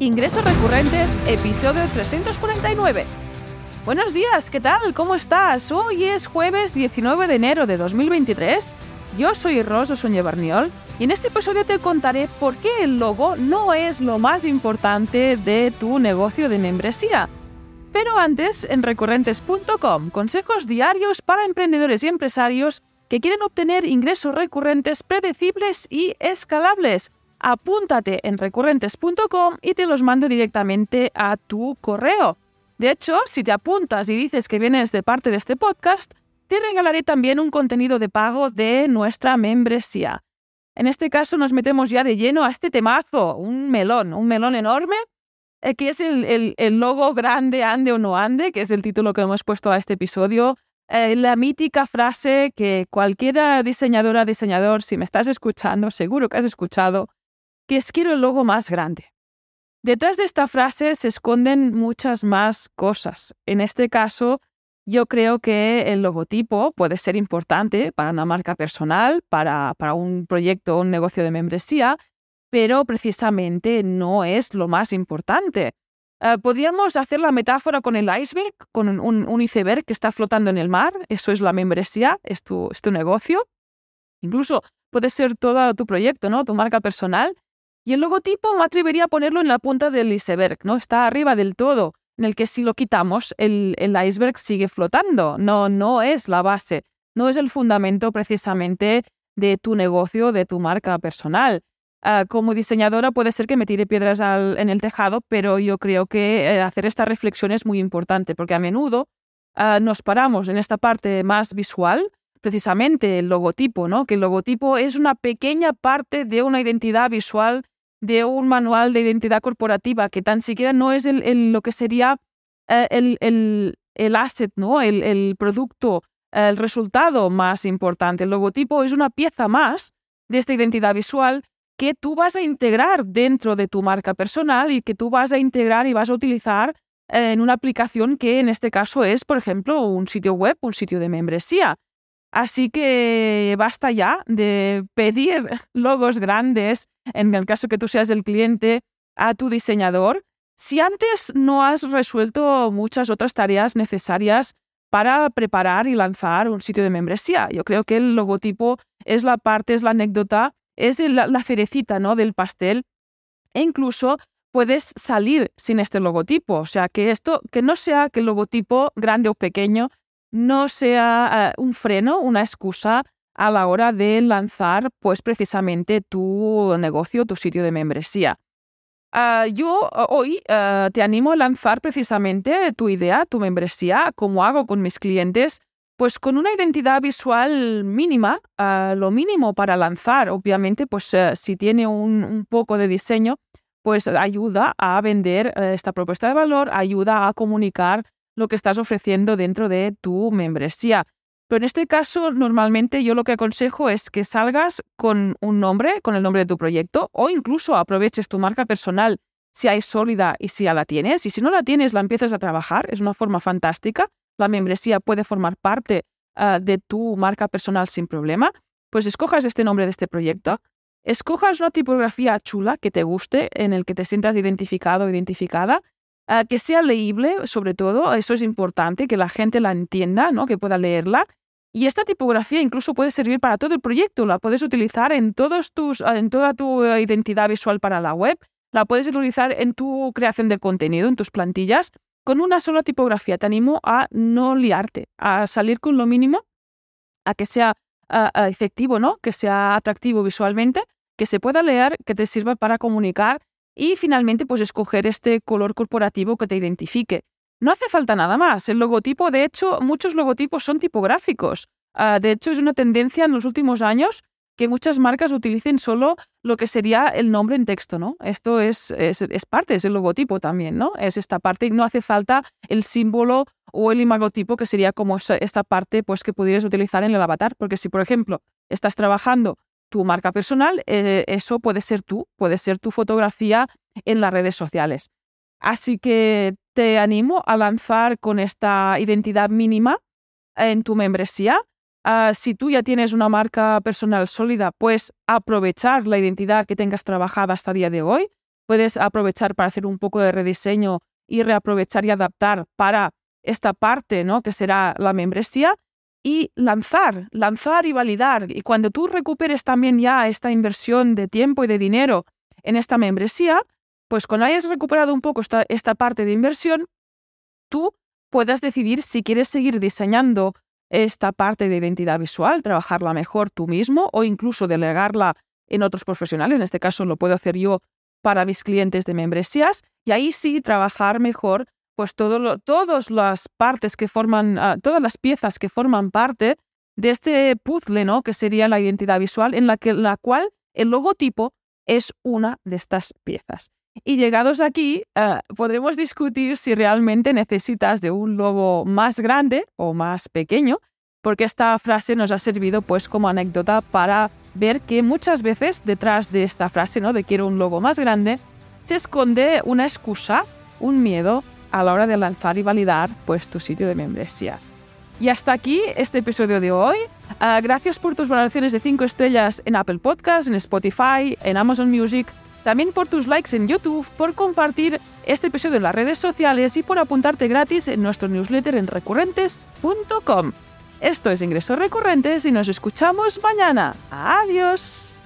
Ingresos recurrentes, episodio 349. Buenos días, ¿qué tal? ¿Cómo estás? Hoy es jueves 19 de enero de 2023. Yo soy Rosa Soñé Barniol y en este episodio te contaré por qué el logo no es lo más importante de tu negocio de membresía. Pero antes, en recurrentes.com, consejos diarios para emprendedores y empresarios que quieren obtener ingresos recurrentes predecibles y escalables. Apúntate en recurrentes.com y te los mando directamente a tu correo. De hecho, si te apuntas y dices que vienes de parte de este podcast, te regalaré también un contenido de pago de nuestra membresía. En este caso nos metemos ya de lleno a este temazo, un melón, un melón enorme, eh, que es el, logo grande, ande o no ande, que es el título que hemos puesto a este episodio eh, la mítica frase que cualquiera diseñadora, diseñador, si me estás escuchando, seguro que has escuchado, es quiero el logo más grande. Detrás de esta frase se esconden muchas más cosas. En este caso, yo creo que el logotipo puede ser importante para una marca personal, para, para un proyecto o un negocio de membresía, pero precisamente no es lo más importante. Eh, podríamos hacer la metáfora con el iceberg, con un, iceberg que está flotando en el mar. Eso es la membresía, es tu, es tu negocio. Incluso puede ser todo tu proyecto, ¿no? Tu marca personal. Y el logotipo me atrevería a ponerlo en la punta del iceberg, ¿no? Está arriba del todo, en el que si lo quitamos, el, el iceberg sigue flotando. No, no es la base, no es el fundamento precisamente de tu negocio, de tu marca personal. Ah, como diseñadora puede ser que me tire piedras en el tejado, pero yo creo que eh, hacer esta reflexión es muy importante porque a menudo ah, nos paramos en esta parte más visual, precisamente el logotipo, ¿no? que el logotipo es una pequeña parte de una identidad visual, de un manual de identidad corporativa, que tan siquiera no es lo que sería eh, el, el, asset, ¿no? el, el producto, el resultado más importante. El logotipo es una pieza más de esta identidad visual que tú vas a integrar dentro de tu marca personal y que tú vas a integrar y vas a utilizar en una aplicación que en este caso es, por ejemplo, un sitio web, un sitio de membresía. Así que basta ya de pedir logos grandes, en el caso que tú seas el cliente, a tu diseñador, si antes no has resuelto muchas otras tareas necesarias para preparar y lanzar un sitio de membresía. Yo creo que el logotipo es la parte, es la anécdota es la, cerecita ¿no? del pastel e incluso puedes salir sin este logotipo. O sea, que esto, que no sea que el logotipo, grande o pequeño, no sea eh, un freno, una excusa a la hora de lanzar, pues precisamente tu negocio, tu sitio de membresía. Ah, yo hoy eh, te animo a lanzar precisamente tu idea, tu membresía, como hago con mis clientes, pues con una identidad visual mínima, lo mínimo para lanzar, obviamente, pues eh, si tiene un, poco de diseño, pues ayuda a vender eh, esta propuesta de valor, ayuda a comunicar lo que estás ofreciendo dentro de tu membresía. Pero en este caso, normalmente yo lo que aconsejo es que salgas con un nombre, con el nombre de tu proyecto, o incluso aproveches tu marca personal si hay sólida y si ya la tienes. Y si no la tienes, la empiezas a trabajar. Es una forma fantástica la membresía puede formar parte ah, de tu marca personal sin problema, pues escojas este nombre de este proyecto, escojas una tipografía chula que te guste, en el que te sientas identificado o identificada, ah, que sea leíble, sobre todo, eso es importante, que la gente la entienda, ¿no? que pueda leerla. Y esta tipografía incluso puede servir para todo el proyecto, la puedes utilizar en, todos tus, en toda tu identidad visual para la web, la puedes utilizar en tu creación de contenido, en tus plantillas, con una sola tipografía. Te animo a no liarte, a salir con lo mínimo, a que sea efectivo, ¿no? Que sea atractivo visualmente, que se pueda leer, que te sirva para comunicar y finalmente pues escoger este color corporativo que te identifique. No hace falta nada más. El logotipo, de hecho, muchos logotipos son tipográficos. Ah, de hecho, es una tendencia en los últimos años que muchas marcas utilicen solo lo que sería el nombre en texto, ¿no? Esto es, es, parte, es el logotipo también, ¿no? Es esta parte, no hace falta el símbolo o el imagotipo que sería como esta parte pues que pudieras utilizar en el avatar, porque si por ejemplo estás trabajando tu marca personal, eh, eso puede ser tú, puede ser tu fotografía en las redes sociales. Así que te animo a lanzar con esta identidad mínima en tu membresía Ah, si tú ya tienes una marca personal sólida, pues aprovechar la identidad que tengas trabajada hasta el día de hoy, puedes aprovechar para hacer un poco de rediseño y reaprovechar y adaptar para esta parte, ¿no? Que será la membresía y lanzar, lanzar y validar. Y cuando tú recuperes también ya esta inversión de tiempo y de dinero en esta membresía, pues cuando hayas recuperado un poco esta, esta parte de inversión, tú puedas decidir si quieres seguir diseñando esta parte de identidad visual, trabajarla mejor tú mismo o incluso delegarla en otros profesionales. En este caso lo puedo hacer yo para mis clientes de membresías y ahí sí trabajar mejor pues todas las partes que forman, ah, todas las piezas que forman parte de este puzzle, ¿no? Que sería la identidad visual en la, que, la cual el logotipo es una de estas piezas. Y llegados aquí, ah, podremos discutir si realmente necesitas de un logo más grande o más pequeño, porque esta frase nos ha servido pues como anécdota para ver que muchas veces detrás de esta frase, ¿no? De quiero un logo más grande, se esconde una excusa, un miedo a la hora de lanzar y validar pues tu sitio de membresía. Y hasta aquí este episodio de hoy. Ah, gracias por tus valoraciones de 5 estrellas en Apple Podcasts, en Spotify, en Amazon Music también por tus likes en YouTube, por compartir este episodio en las redes sociales y por apuntarte gratis en nuestro newsletter en recurrentes.com. Esto es Ingresos Recurrentes y nos escuchamos mañana. Adiós.